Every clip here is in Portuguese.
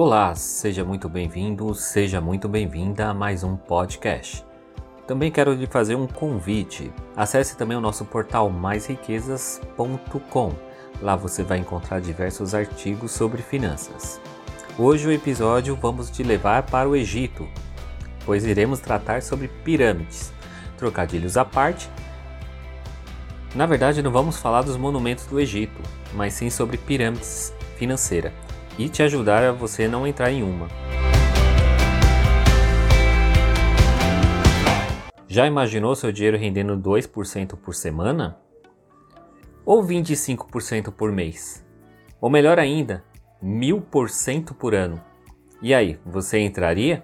Olá, seja muito bem-vindo, seja muito bem-vinda a mais um podcast. Também quero lhe fazer um convite. Acesse também o nosso portal maisriquezas.com. Lá você vai encontrar diversos artigos sobre finanças. Hoje o episódio vamos te levar para o Egito, pois iremos tratar sobre pirâmides. Trocadilhos à parte. Na verdade, não vamos falar dos monumentos do Egito, mas sim sobre pirâmides financeiras e te ajudar a você não entrar em uma. Já imaginou seu dinheiro rendendo 2% por semana? Ou 25% por mês? Ou melhor ainda, 1000% por ano? E aí, você entraria?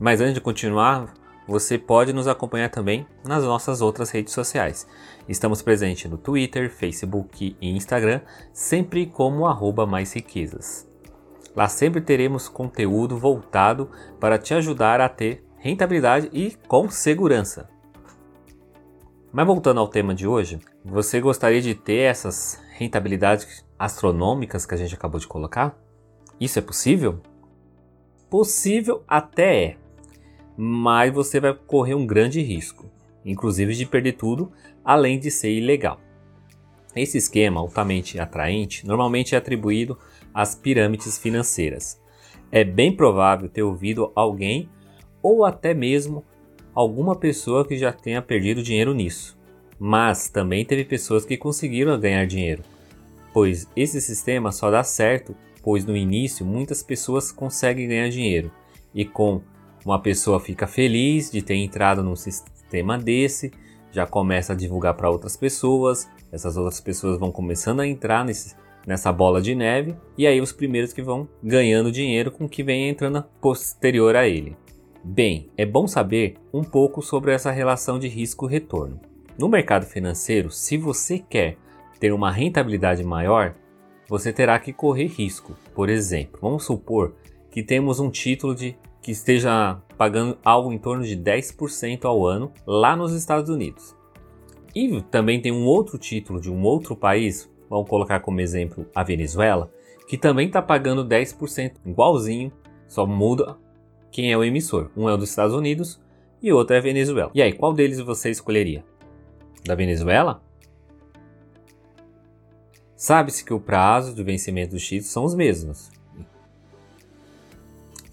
Mas antes de continuar, você pode nos acompanhar também nas nossas outras redes sociais. Estamos presentes no Twitter, Facebook e Instagram, sempre como arroba mais riquezas. Lá sempre teremos conteúdo voltado para te ajudar a ter rentabilidade e com segurança. Mas voltando ao tema de hoje, você gostaria de ter essas rentabilidades astronômicas que a gente acabou de colocar? Isso é possível? Possível até é, mas você vai correr um grande risco, inclusive de perder tudo, além de ser ilegal. Esse esquema altamente atraente normalmente é atribuído às pirâmides financeiras. É bem provável ter ouvido alguém ou até mesmo alguma pessoa que já tenha perdido dinheiro nisso. Mas também teve pessoas que conseguiram ganhar dinheiro, pois esse sistema só dá certo pois no início muitas pessoas conseguem ganhar dinheiro e com uma pessoa fica feliz de ter entrado num sistema desse, já começa a divulgar para outras pessoas, essas outras pessoas vão começando a entrar nesse, nessa bola de neve, e aí os primeiros que vão ganhando dinheiro com o que vem entrando posterior a ele. Bem, é bom saber um pouco sobre essa relação de risco-retorno. No mercado financeiro, se você quer ter uma rentabilidade maior, você terá que correr risco. Por exemplo, vamos supor que temos um título de que esteja pagando algo em torno de 10% ao ano lá nos Estados Unidos. E também tem um outro título de um outro país, vamos colocar como exemplo a Venezuela, que também está pagando 10% igualzinho, só muda quem é o emissor. Um é dos Estados Unidos e o outro é a Venezuela. E aí, qual deles você escolheria? Da Venezuela? Sabe-se que o prazo de vencimento dos títulos são os mesmos,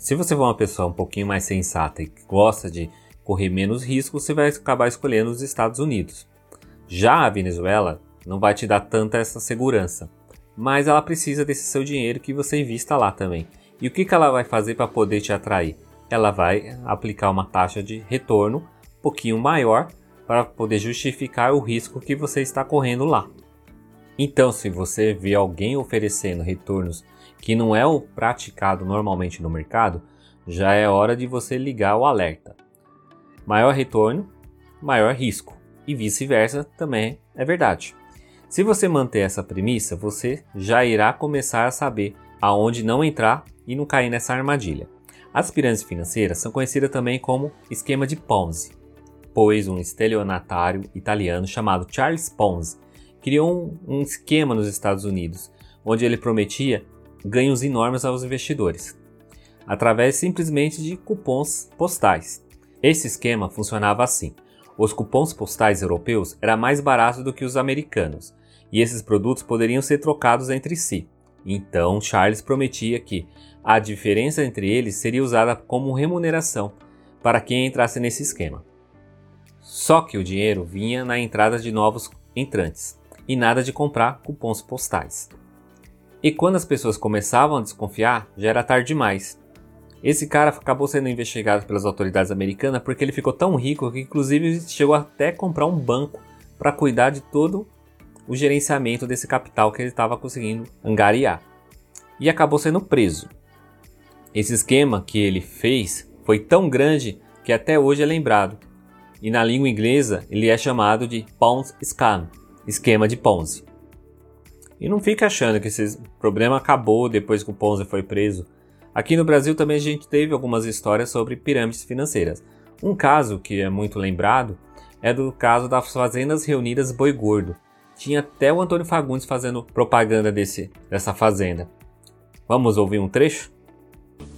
se você for uma pessoa um pouquinho mais sensata e gosta de correr menos risco, você vai acabar escolhendo os Estados Unidos. Já a Venezuela não vai te dar tanta essa segurança, mas ela precisa desse seu dinheiro que você invista lá também. E o que, que ela vai fazer para poder te atrair? Ela vai aplicar uma taxa de retorno um pouquinho maior para poder justificar o risco que você está correndo lá. Então, se você vê alguém oferecendo retornos que não é o praticado normalmente no mercado, já é hora de você ligar o alerta. Maior retorno, maior risco, e vice-versa também é verdade. Se você manter essa premissa, você já irá começar a saber aonde não entrar e não cair nessa armadilha. As pirâmides financeiras são conhecidas também como esquema de Ponzi, pois um estelionatário italiano chamado Charles Ponzi criou um, um esquema nos Estados Unidos, onde ele prometia ganhos enormes aos investidores, através simplesmente de cupons postais. Esse esquema funcionava assim: os cupons postais europeus eram mais baratos do que os americanos, e esses produtos poderiam ser trocados entre si. Então Charles prometia que a diferença entre eles seria usada como remuneração para quem entrasse nesse esquema. Só que o dinheiro vinha na entrada de novos entrantes e nada de comprar cupons postais. E quando as pessoas começavam a desconfiar, já era tarde demais. Esse cara acabou sendo investigado pelas autoridades americanas porque ele ficou tão rico que inclusive chegou até comprar um banco para cuidar de todo o gerenciamento desse capital que ele estava conseguindo angariar. E acabou sendo preso. Esse esquema que ele fez foi tão grande que até hoje é lembrado. E na língua inglesa ele é chamado de Ponzi Scam, esquema de Ponzi. E não fica achando que esse problema acabou depois que o Ponzi foi preso. Aqui no Brasil também a gente teve algumas histórias sobre pirâmides financeiras. Um caso que é muito lembrado é do caso das Fazendas Reunidas Boi Gordo. Tinha até o Antônio Fagundes fazendo propaganda desse, dessa fazenda. Vamos ouvir um trecho?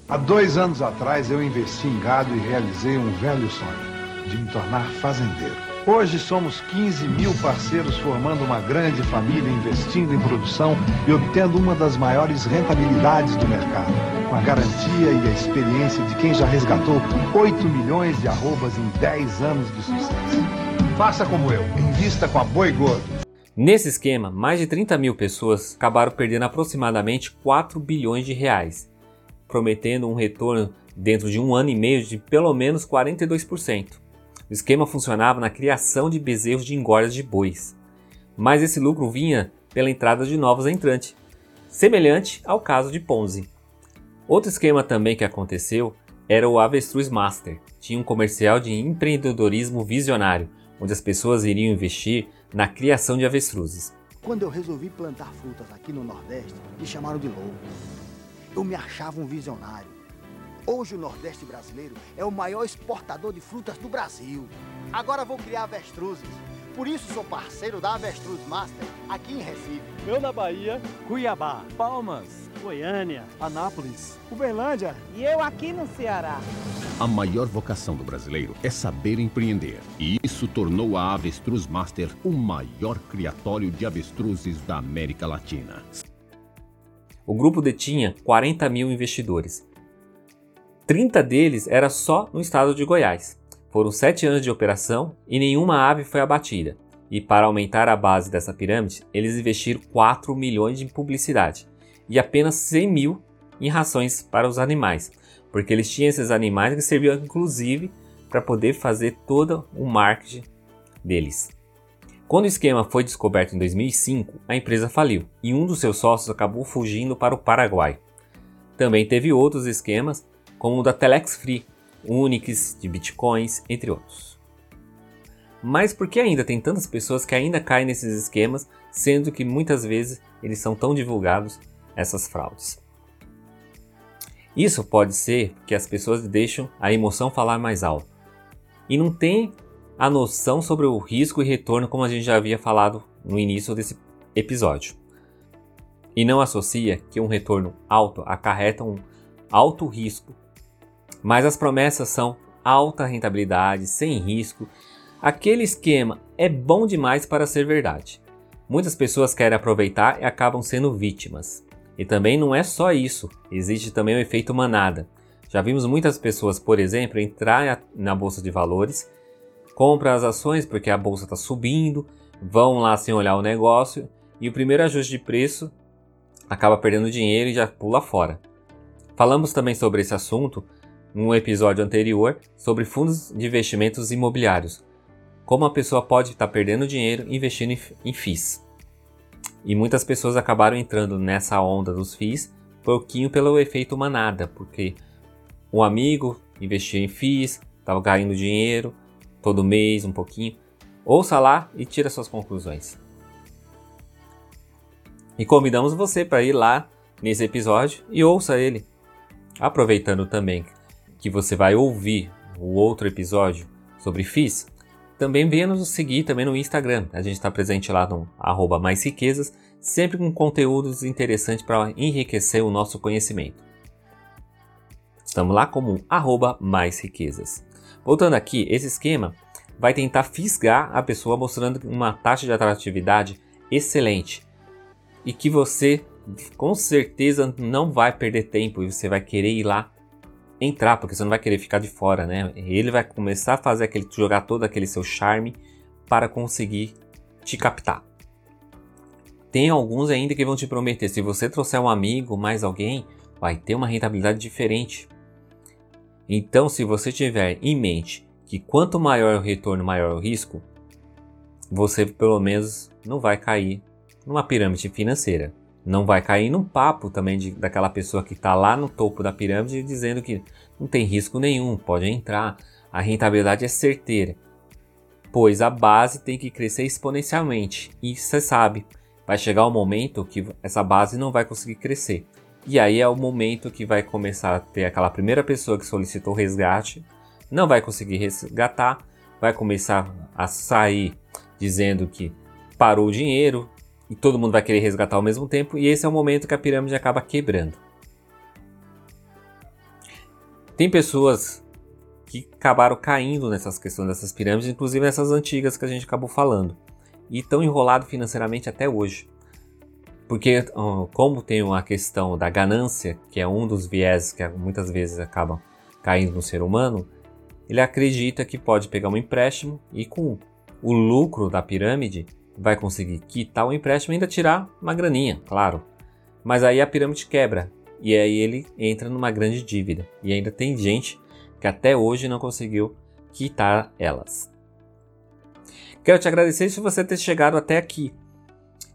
Há dois anos atrás eu investi em gado e realizei um velho sonho de me tornar fazendeiro. Hoje somos 15 mil parceiros formando uma grande família investindo em produção e obtendo uma das maiores rentabilidades do mercado, com a garantia e a experiência de quem já resgatou 8 milhões de arrobas em 10 anos de sucesso. Faça como eu, invista com a Boi Gordo. Nesse esquema, mais de 30 mil pessoas acabaram perdendo aproximadamente 4 bilhões de reais prometendo um retorno dentro de um ano e meio de pelo menos 42%. O esquema funcionava na criação de bezerros de engordas de bois, mas esse lucro vinha pela entrada de novos entrantes, semelhante ao caso de Ponzi. Outro esquema também que aconteceu era o Avestruz Master. Tinha um comercial de empreendedorismo visionário, onde as pessoas iriam investir na criação de avestruzes. Quando eu resolvi plantar frutas aqui no Nordeste, me chamaram de louco eu me achava um visionário. Hoje o Nordeste brasileiro é o maior exportador de frutas do Brasil. Agora vou criar avestruzes. Por isso sou parceiro da Avestruz Master aqui em Recife. Eu na Bahia, Cuiabá, Palmas, Goiânia, Anápolis, Uberlândia e eu aqui no Ceará. A maior vocação do brasileiro é saber empreender. E isso tornou a Avestruz Master o maior criatório de avestruzes da América Latina. O grupo detinha 40 mil investidores. 30 deles era só no estado de Goiás. Foram 7 anos de operação e nenhuma ave foi abatida. E para aumentar a base dessa pirâmide, eles investiram 4 milhões em publicidade e apenas 100 mil em rações para os animais, porque eles tinham esses animais que serviam inclusive para poder fazer todo o marketing deles. Quando o esquema foi descoberto em 2005, a empresa faliu e um dos seus sócios acabou fugindo para o Paraguai. Também teve outros esquemas, como o da Telex Free, Unix, de bitcoins, entre outros. Mas por que ainda tem tantas pessoas que ainda caem nesses esquemas, sendo que muitas vezes eles são tão divulgados, essas fraudes? Isso pode ser que as pessoas deixam a emoção falar mais alto. E não tem a noção sobre o risco e retorno, como a gente já havia falado no início desse episódio. E não associa que um retorno alto acarreta um alto risco, mas as promessas são alta rentabilidade, sem risco. Aquele esquema é bom demais para ser verdade. Muitas pessoas querem aproveitar e acabam sendo vítimas. E também não é só isso, existe também o efeito manada. Já vimos muitas pessoas, por exemplo, entrar na bolsa de valores compra as ações porque a bolsa está subindo, vão lá sem olhar o negócio e o primeiro ajuste de preço acaba perdendo dinheiro e já pula fora. Falamos também sobre esse assunto num episódio anterior sobre fundos de investimentos imobiliários. Como a pessoa pode estar tá perdendo dinheiro investindo em FIIs. E muitas pessoas acabaram entrando nessa onda dos FIIs pouquinho pelo efeito manada, porque um amigo investiu em FIIs, estava caindo dinheiro, todo mês, um pouquinho. Ouça lá e tira suas conclusões. E convidamos você para ir lá nesse episódio e ouça ele. Aproveitando também que você vai ouvir o outro episódio sobre FIS, também venha nos seguir também no Instagram. A gente está presente lá no arroba mais riquezas, sempre com conteúdos interessantes para enriquecer o nosso conhecimento. Estamos lá como arroba mais riquezas. Voltando aqui, esse esquema vai tentar fisgar a pessoa mostrando uma taxa de atratividade excelente e que você com certeza não vai perder tempo e você vai querer ir lá entrar, porque você não vai querer ficar de fora, né? Ele vai começar a fazer aquele jogar todo aquele seu charme para conseguir te captar. Tem alguns ainda que vão te prometer, se você trouxer um amigo, mais alguém, vai ter uma rentabilidade diferente. Então, se você tiver em mente que quanto maior o retorno, maior o risco, você pelo menos não vai cair numa pirâmide financeira. Não vai cair num papo também de, daquela pessoa que está lá no topo da pirâmide dizendo que não tem risco nenhum, pode entrar, a rentabilidade é certeira. Pois a base tem que crescer exponencialmente e você sabe, vai chegar um momento que essa base não vai conseguir crescer. E aí é o momento que vai começar a ter aquela primeira pessoa que solicitou resgate, não vai conseguir resgatar, vai começar a sair dizendo que parou o dinheiro e todo mundo vai querer resgatar ao mesmo tempo, e esse é o momento que a pirâmide acaba quebrando. Tem pessoas que acabaram caindo nessas questões dessas pirâmides, inclusive nessas antigas que a gente acabou falando, e estão enrolados financeiramente até hoje. Porque, como tem uma questão da ganância, que é um dos viés que muitas vezes acabam caindo no ser humano, ele acredita que pode pegar um empréstimo e com o lucro da pirâmide vai conseguir quitar o empréstimo e ainda tirar uma graninha, claro. Mas aí a pirâmide quebra e aí ele entra numa grande dívida. E ainda tem gente que até hoje não conseguiu quitar elas. Quero te agradecer se você ter chegado até aqui.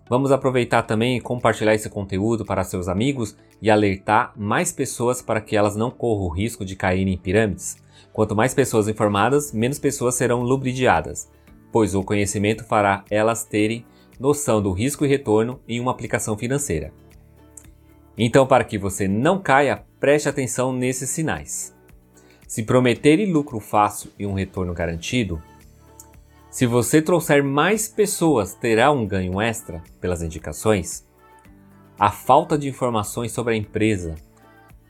Vamos aproveitar também e compartilhar esse conteúdo para seus amigos e alertar mais pessoas para que elas não corram o risco de cair em pirâmides. Quanto mais pessoas informadas, menos pessoas serão lubridiadas, pois o conhecimento fará elas terem noção do risco e retorno em uma aplicação financeira. Então, para que você não caia, preste atenção nesses sinais. Se prometerem lucro fácil e um retorno garantido, se você trouxer mais pessoas, terá um ganho extra pelas indicações. A falta de informações sobre a empresa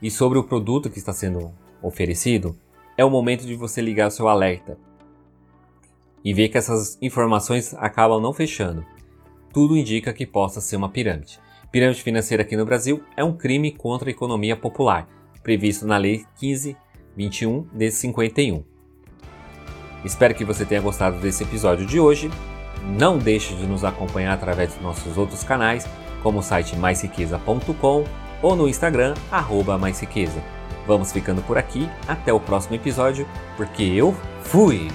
e sobre o produto que está sendo oferecido é o momento de você ligar o seu alerta e ver que essas informações acabam não fechando. Tudo indica que possa ser uma pirâmide. Pirâmide financeira aqui no Brasil é um crime contra a economia popular, previsto na Lei 1521 de 51. Espero que você tenha gostado desse episódio de hoje. Não deixe de nos acompanhar através dos nossos outros canais, como o site maisriqueza.com ou no Instagram, arroba maisriqueza. Vamos ficando por aqui, até o próximo episódio, porque eu fui!